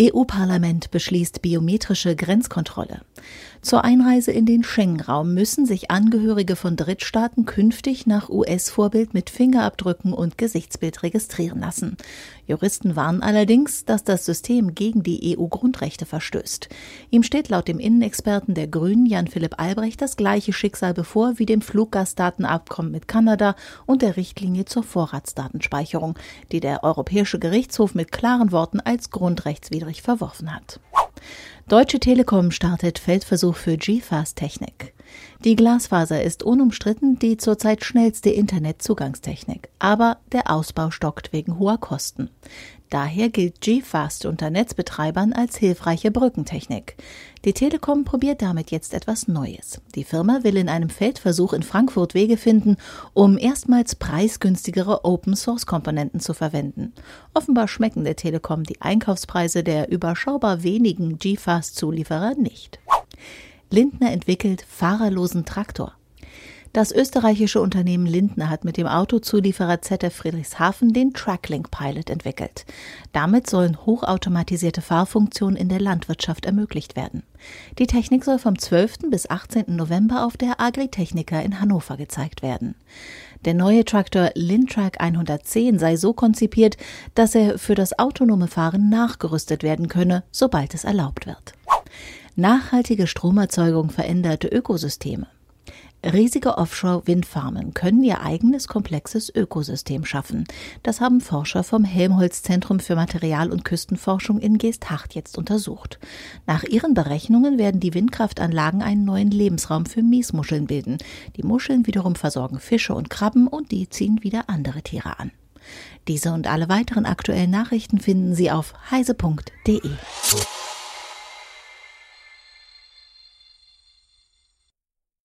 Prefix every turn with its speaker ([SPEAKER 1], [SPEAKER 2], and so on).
[SPEAKER 1] EU-Parlament beschließt biometrische Grenzkontrolle. Zur Einreise in den Schengen-Raum müssen sich Angehörige von Drittstaaten künftig nach US-Vorbild mit Fingerabdrücken und Gesichtsbild registrieren lassen. Juristen warnen allerdings, dass das System gegen die EU-Grundrechte verstößt. Ihm steht laut dem Innenexperten der Grünen Jan-Philipp Albrecht das gleiche Schicksal bevor wie dem Fluggastdatenabkommen mit Kanada und der Richtlinie zur Vorratsdatenspeicherung, die der Europäische Gerichtshof mit klaren Worten als grundrechtswidrig verworfen hat. Deutsche Telekom startet Feldversuch für GFAST-Technik. Die Glasfaser ist unumstritten die zurzeit schnellste Internetzugangstechnik, aber der Ausbau stockt wegen hoher Kosten. Daher gilt GFAST unter Netzbetreibern als hilfreiche Brückentechnik. Die Telekom probiert damit jetzt etwas Neues. Die Firma will in einem Feldversuch in Frankfurt Wege finden, um erstmals preisgünstigere Open-Source-Komponenten zu verwenden. Offenbar schmecken der Telekom die Einkaufspreise der überschaubar wenigen GFAST-Zulieferer nicht. Lindner entwickelt fahrerlosen Traktor. Das österreichische Unternehmen Lindner hat mit dem Autozulieferer ZF Friedrichshafen den Tracklink Pilot entwickelt. Damit sollen hochautomatisierte Fahrfunktionen in der Landwirtschaft ermöglicht werden. Die Technik soll vom 12. bis 18. November auf der Agritechnica in Hannover gezeigt werden. Der neue Traktor Lintrack 110 sei so konzipiert, dass er für das autonome Fahren nachgerüstet werden könne, sobald es erlaubt wird. Nachhaltige Stromerzeugung veränderte Ökosysteme. Riesige Offshore-Windfarmen können ihr eigenes komplexes Ökosystem schaffen. Das haben Forscher vom Helmholtz-Zentrum für Material- und Küstenforschung in Geesthacht jetzt untersucht. Nach ihren Berechnungen werden die Windkraftanlagen einen neuen Lebensraum für Miesmuscheln bilden. Die Muscheln wiederum versorgen Fische und Krabben und die ziehen wieder andere Tiere an. Diese und alle weiteren aktuellen Nachrichten finden Sie auf heise.de.